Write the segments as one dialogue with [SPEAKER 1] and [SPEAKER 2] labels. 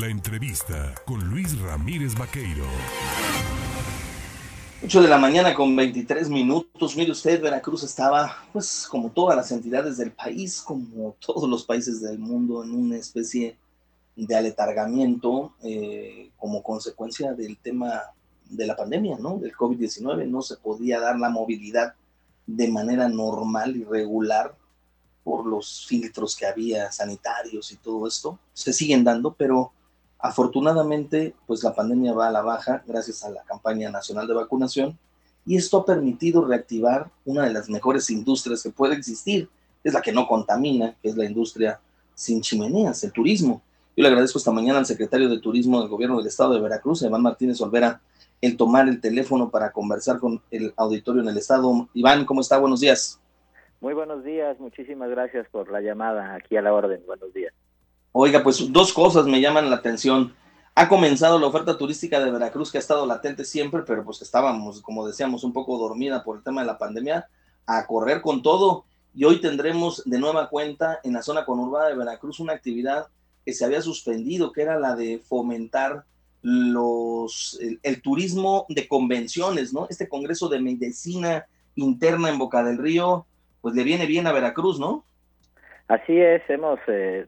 [SPEAKER 1] La entrevista con Luis Ramírez Vaqueiro.
[SPEAKER 2] 8 de la mañana con 23 minutos. Mire usted, Veracruz estaba, pues como todas las entidades del país, como todos los países del mundo, en una especie de aletargamiento eh, como consecuencia del tema de la pandemia, ¿no? Del COVID-19. No se podía dar la movilidad de manera normal y regular por los filtros que había sanitarios y todo esto. Se siguen dando, pero afortunadamente, pues la pandemia va a la baja gracias a la campaña nacional de vacunación y esto ha permitido reactivar una de las mejores industrias que puede existir, es la que no contamina, que es la industria sin chimeneas, el turismo. Yo le agradezco esta mañana al secretario de Turismo del Gobierno del Estado de Veracruz, Iván Martínez Olvera, el tomar el teléfono para conversar con el auditorio en el Estado. Iván, ¿cómo está? Buenos días.
[SPEAKER 3] Muy buenos días, muchísimas gracias por la llamada aquí a la orden. Buenos días.
[SPEAKER 2] Oiga, pues dos cosas me llaman la atención. Ha comenzado la oferta turística de Veracruz, que ha estado latente siempre, pero pues estábamos, como decíamos, un poco dormida por el tema de la pandemia, a correr con todo. Y hoy tendremos de nueva cuenta en la zona conurbada de Veracruz una actividad que se había suspendido, que era la de fomentar los, el turismo de convenciones, ¿no? Este Congreso de Medicina Interna en Boca del Río, pues le viene bien a Veracruz, ¿no?
[SPEAKER 3] Así es, hemos eh,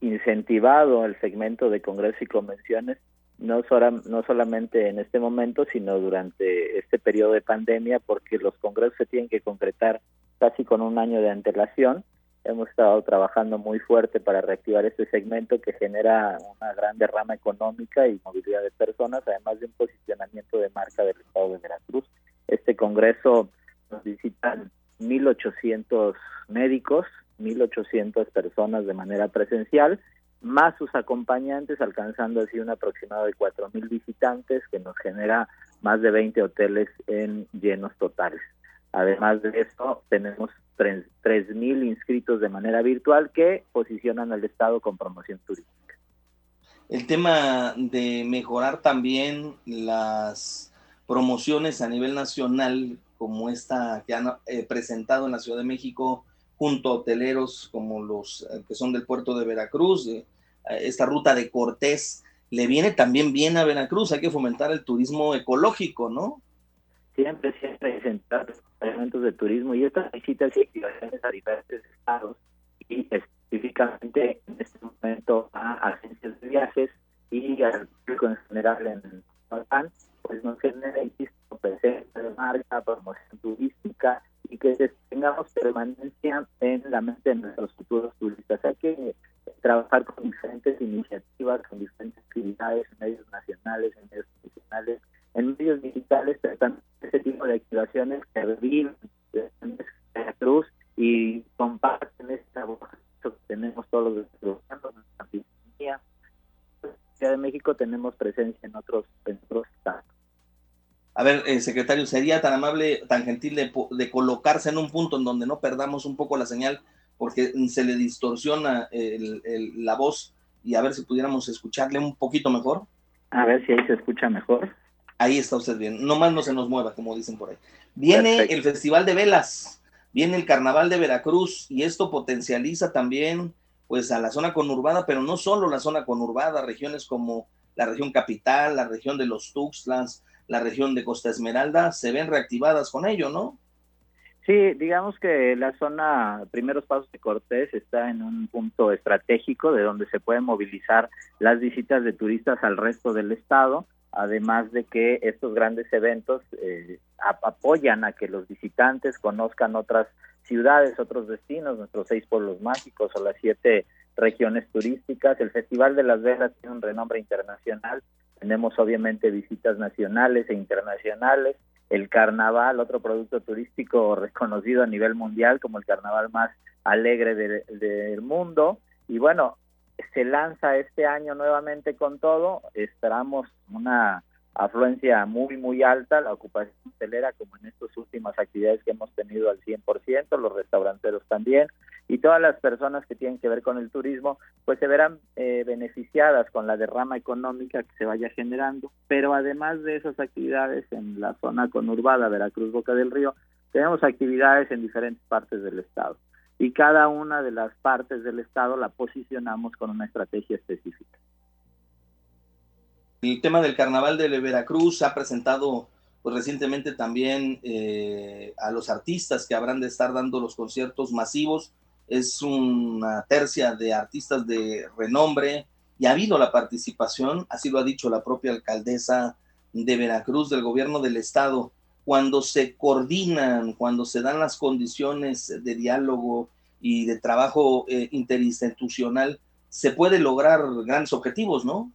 [SPEAKER 3] incentivado el segmento de congresos y convenciones, no, no solamente en este momento, sino durante este periodo de pandemia, porque los congresos se tienen que concretar casi con un año de antelación. Hemos estado trabajando muy fuerte para reactivar este segmento que genera una gran derrama económica y movilidad de personas, además de un posicionamiento de marca del Estado de Veracruz. Este congreso nos visitan 1.800 médicos, 1.800 personas de manera presencial, más sus acompañantes, alcanzando así un aproximado de 4.000 visitantes, que nos genera más de 20 hoteles en llenos totales. Además de esto, tenemos 3.000 inscritos de manera virtual que posicionan al Estado con promoción turística.
[SPEAKER 2] El tema de mejorar también las promociones a nivel nacional como esta que han eh, presentado en la Ciudad de México junto a hoteleros como los eh, que son del puerto de Veracruz, eh, esta ruta de Cortés, le viene también bien a Veracruz, hay que fomentar el turismo ecológico, ¿no?
[SPEAKER 3] Siempre, siempre presentar elementos de turismo y estas visitas y activaciones a diferentes estados y específicamente en este momento a agencias de viajes y al público en general en Balcán, pues nos genera, insisto, presencia de marca, promoción turística y que tengamos permanencia en la mente de nuestros futuros turistas. Hay que trabajar con diferentes iniciativas, con diferentes actividades en medios nacionales, en medios profesionales, en medios digitales, pero ese tipo de activaciones que reviven la cruz y comparten esta voz que tenemos todos los desarrollando nuestra Ciudad de México tenemos presencia en otros, en otros estados.
[SPEAKER 2] A ver, eh, secretario, ¿sería tan amable, tan gentil de, colocarse en un punto en donde no perdamos un poco la señal porque se le distorsiona la voz y a ver si pudiéramos escucharle un poquito mejor?
[SPEAKER 3] A ver si ahí se escucha mejor.
[SPEAKER 2] Ahí está usted bien, nomás no se nos mueva, como dicen por ahí. Viene el Festival de Velas, viene el Carnaval de Veracruz y esto potencializa también pues a la zona conurbada, pero no solo la zona conurbada, regiones como la región capital, la región de los Tuxtlas, la región de Costa Esmeralda se ven reactivadas con ello, ¿no?
[SPEAKER 3] Sí, digamos que la zona Primeros Pasos de Cortés está en un punto estratégico de donde se pueden movilizar las visitas de turistas al resto del estado, además de que estos grandes eventos eh, apoyan a que los visitantes conozcan otras ciudades, otros destinos, nuestros seis pueblos mágicos o las siete regiones turísticas. El Festival de las Velas tiene un renombre internacional tenemos obviamente visitas nacionales e internacionales, el carnaval, otro producto turístico reconocido a nivel mundial como el carnaval más alegre del mundo. Y bueno, se lanza este año nuevamente con todo, esperamos una afluencia muy, muy alta, la ocupación hotelera, como en estas últimas actividades que hemos tenido al 100%, los restauranteros también, y todas las personas que tienen que ver con el turismo, pues se verán eh, beneficiadas con la derrama económica que se vaya generando, pero además de esas actividades en la zona conurbada Veracruz Boca del Río, tenemos actividades en diferentes partes del estado y cada una de las partes del estado la posicionamos con una estrategia específica.
[SPEAKER 2] El tema del carnaval de Veracruz ha presentado pues, recientemente también eh, a los artistas que habrán de estar dando los conciertos masivos. Es una tercia de artistas de renombre y ha habido la participación, así lo ha dicho la propia alcaldesa de Veracruz, del gobierno del estado, cuando se coordinan, cuando se dan las condiciones de diálogo y de trabajo eh, interinstitucional, se puede lograr grandes objetivos, ¿no?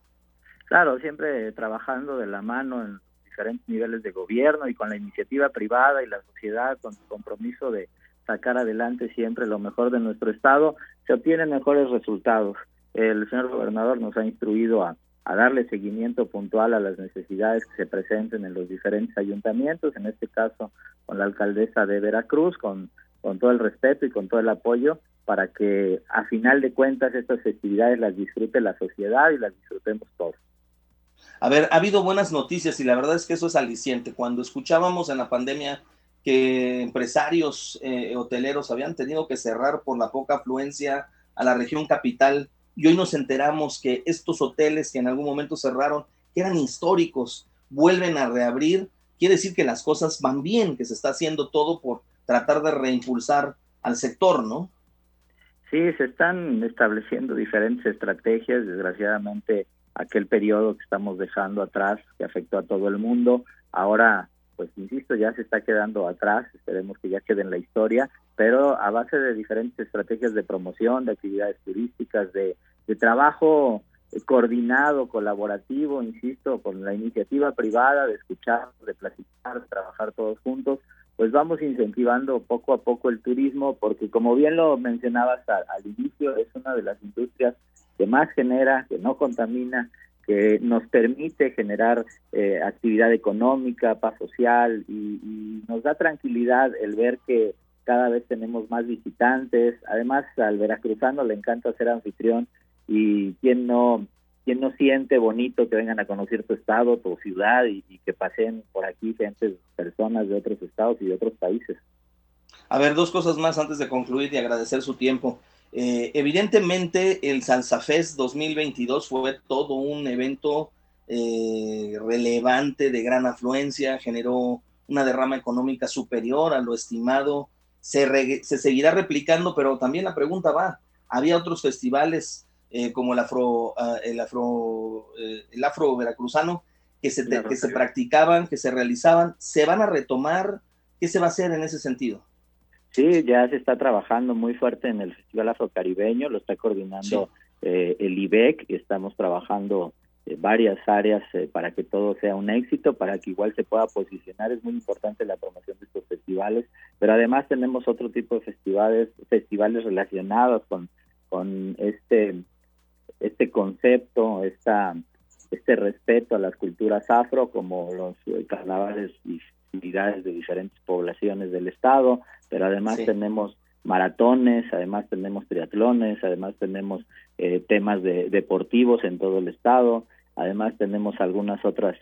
[SPEAKER 3] Claro, siempre trabajando de la mano en diferentes niveles de gobierno y con la iniciativa privada y la sociedad, con el compromiso de sacar adelante siempre lo mejor de nuestro Estado, se obtienen mejores resultados. El señor gobernador nos ha instruido a, a darle seguimiento puntual a las necesidades que se presenten en los diferentes ayuntamientos, en este caso con la alcaldesa de Veracruz, con, con todo el respeto y con todo el apoyo, para que a final de cuentas estas festividades las disfrute la sociedad y las disfrutemos todos.
[SPEAKER 2] A ver, ha habido buenas noticias y la verdad es que eso es aliciente. Cuando escuchábamos en la pandemia que empresarios eh, hoteleros habían tenido que cerrar por la poca afluencia a la región capital, y hoy nos enteramos que estos hoteles que en algún momento cerraron, que eran históricos, vuelven a reabrir, quiere decir que las cosas van bien, que se está haciendo todo por tratar de reimpulsar al sector, ¿no?
[SPEAKER 3] Sí, se están estableciendo diferentes estrategias, desgraciadamente aquel periodo que estamos dejando atrás, que afectó a todo el mundo. Ahora, pues insisto, ya se está quedando atrás, esperemos que ya quede en la historia, pero a base de diferentes estrategias de promoción, de actividades turísticas, de, trabajo coordinado, colaborativo, insisto, con la iniciativa privada de escuchar, de platicar, de trabajar todos juntos, pues vamos incentivando poco a poco el turismo, porque como bien lo mencionabas al inicio, es una de las industrias que más genera, que no contamina, que nos permite generar eh, actividad económica, paz social y, nos da tranquilidad el ver que cada vez tenemos más visitantes. Además, al veracruzano le encanta ser anfitrión y quien no quien no siente bonito que vengan a conocer tu estado, tu ciudad y, y que pasen por aquí gente, personas de otros estados y de otros países.
[SPEAKER 2] A ver, dos cosas más antes de concluir y agradecer su tiempo. Eh, evidentemente, el Salsafest 2022 fue todo un evento eh, relevante, de gran afluencia, generó una derrama económica superior a lo estimado. Se, se seguirá replicando, pero también la pregunta va, había otros festivales eh, como el afro, ah, el afro, el afro veracruzano que se, que se practicaban, que se realizaban, se van a retomar. ¿Qué se va a hacer en ese sentido?
[SPEAKER 3] Sí, ya se está trabajando muy fuerte en el Festival Afrocaribeño, lo está coordinando eh, el IBEC, estamos trabajando eh, varias áreas eh, para que todo sea un éxito, para que igual se pueda posicionar. Es muy importante la promoción de estos festivales, pero además tenemos otro tipo de festivales, festivales relacionados con, con este, este concepto, esta, este respeto a las culturas afro, como los carnavales y festividades de diferentes poblaciones del estado, pero además tenemos maratones, además tenemos triatlones, además tenemos eh, temas de, deportivos en todo el estado, además tenemos algunas otras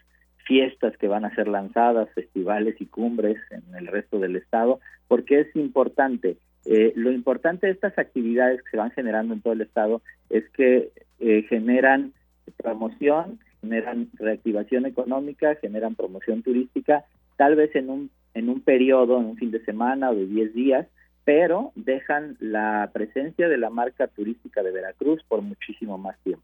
[SPEAKER 3] fiestas que van a ser lanzadas, festivales y cumbres en el resto del estado, porque es importante. Eh, lo importante de estas actividades que se van generando en todo el estado es que eh, generan promoción, generan reactivación económica, generan promoción turística, tal vez en un en un periodo, en un fin de semana o de 10 días, pero dejan la presencia de la marca turística de Veracruz por muchísimo más tiempo.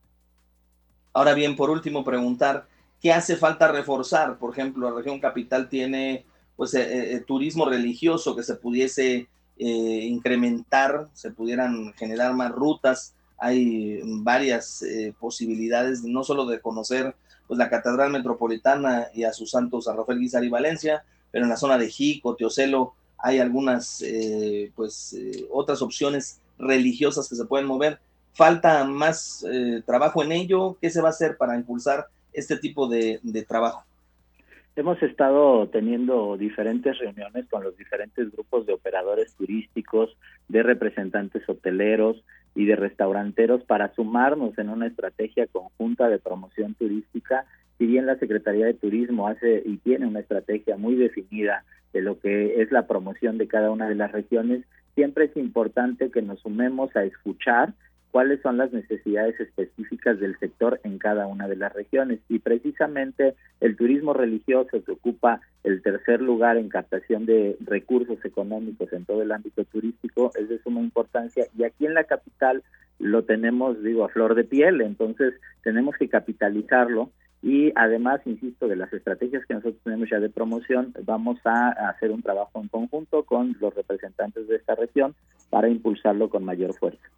[SPEAKER 2] Ahora bien, por último, preguntar, ¿qué hace falta reforzar? Por ejemplo, la región capital tiene pues eh, eh, turismo religioso que se pudiese eh, incrementar, se pudieran generar más rutas, hay varias posibilidades, no solo de conocer pues la Catedral Metropolitana y a sus santos San Rafael Guizar y Valencia, pero en la zona de Jico, Teocelo, hay algunas, eh, pues, eh, otras opciones religiosas que se pueden mover. Falta más eh, trabajo en ello. ¿Qué se va a hacer para impulsar este tipo de, de trabajo?
[SPEAKER 3] Hemos estado teniendo diferentes reuniones con los diferentes grupos de operadores turísticos, de representantes hoteleros y de restauranteros para sumarnos en una estrategia conjunta de promoción turística si bien la Secretaría de Turismo hace y tiene una estrategia muy definida de lo que es la promoción de cada una de las regiones, siempre es importante que nos sumemos a escuchar cuáles son las necesidades específicas del sector en cada una de las regiones. Y precisamente el turismo religioso que ocupa el tercer lugar en captación de recursos económicos en todo el ámbito turístico es de suma importancia y aquí en la capital lo tenemos, digo, a flor de piel, entonces tenemos que capitalizarlo y además, insisto, de las estrategias que nosotros tenemos ya de promoción, vamos a hacer un trabajo en conjunto con los representantes de esta región para impulsarlo con mayor fuerza.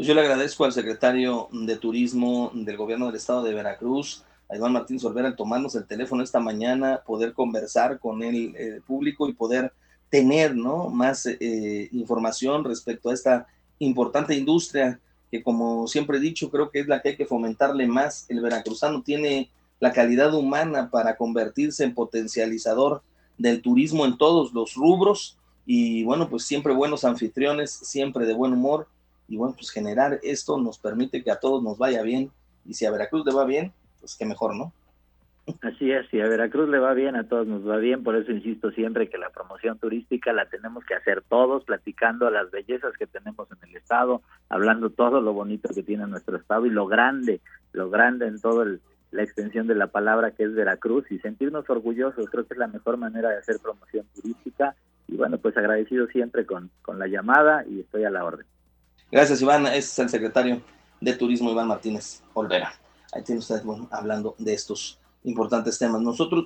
[SPEAKER 2] Pues yo le agradezco al secretario de Turismo del Gobierno del Estado de Veracruz, a Iván Martínez Olvera, al tomarnos el teléfono esta mañana, poder conversar con el eh, público y poder tener ¿no? más eh, información respecto a esta importante industria que como siempre he dicho, creo que es la que hay que fomentarle más. El veracruzano tiene la calidad humana para convertirse en potencializador del turismo en todos los rubros y bueno, pues siempre buenos anfitriones, siempre de buen humor y bueno, pues generar esto nos permite que a todos nos vaya bien y si a Veracruz le va bien, pues qué mejor, ¿no?
[SPEAKER 3] Así es, si a Veracruz le va bien, a todos nos va bien, por eso insisto siempre que la promoción turística la tenemos que hacer todos, platicando las bellezas que tenemos en el estado, hablando todo lo bonito que tiene nuestro estado y lo grande, lo grande en toda la extensión de la palabra que es Veracruz y sentirnos orgullosos, creo que es la mejor manera de hacer promoción turística y bueno, pues agradecido siempre con, con la llamada y estoy a la orden.
[SPEAKER 2] Gracias Iván, es el secretario de Turismo Iván Martínez Olvera. Ahí tiene usted, bueno, hablando de estos importantes temas. Nosotros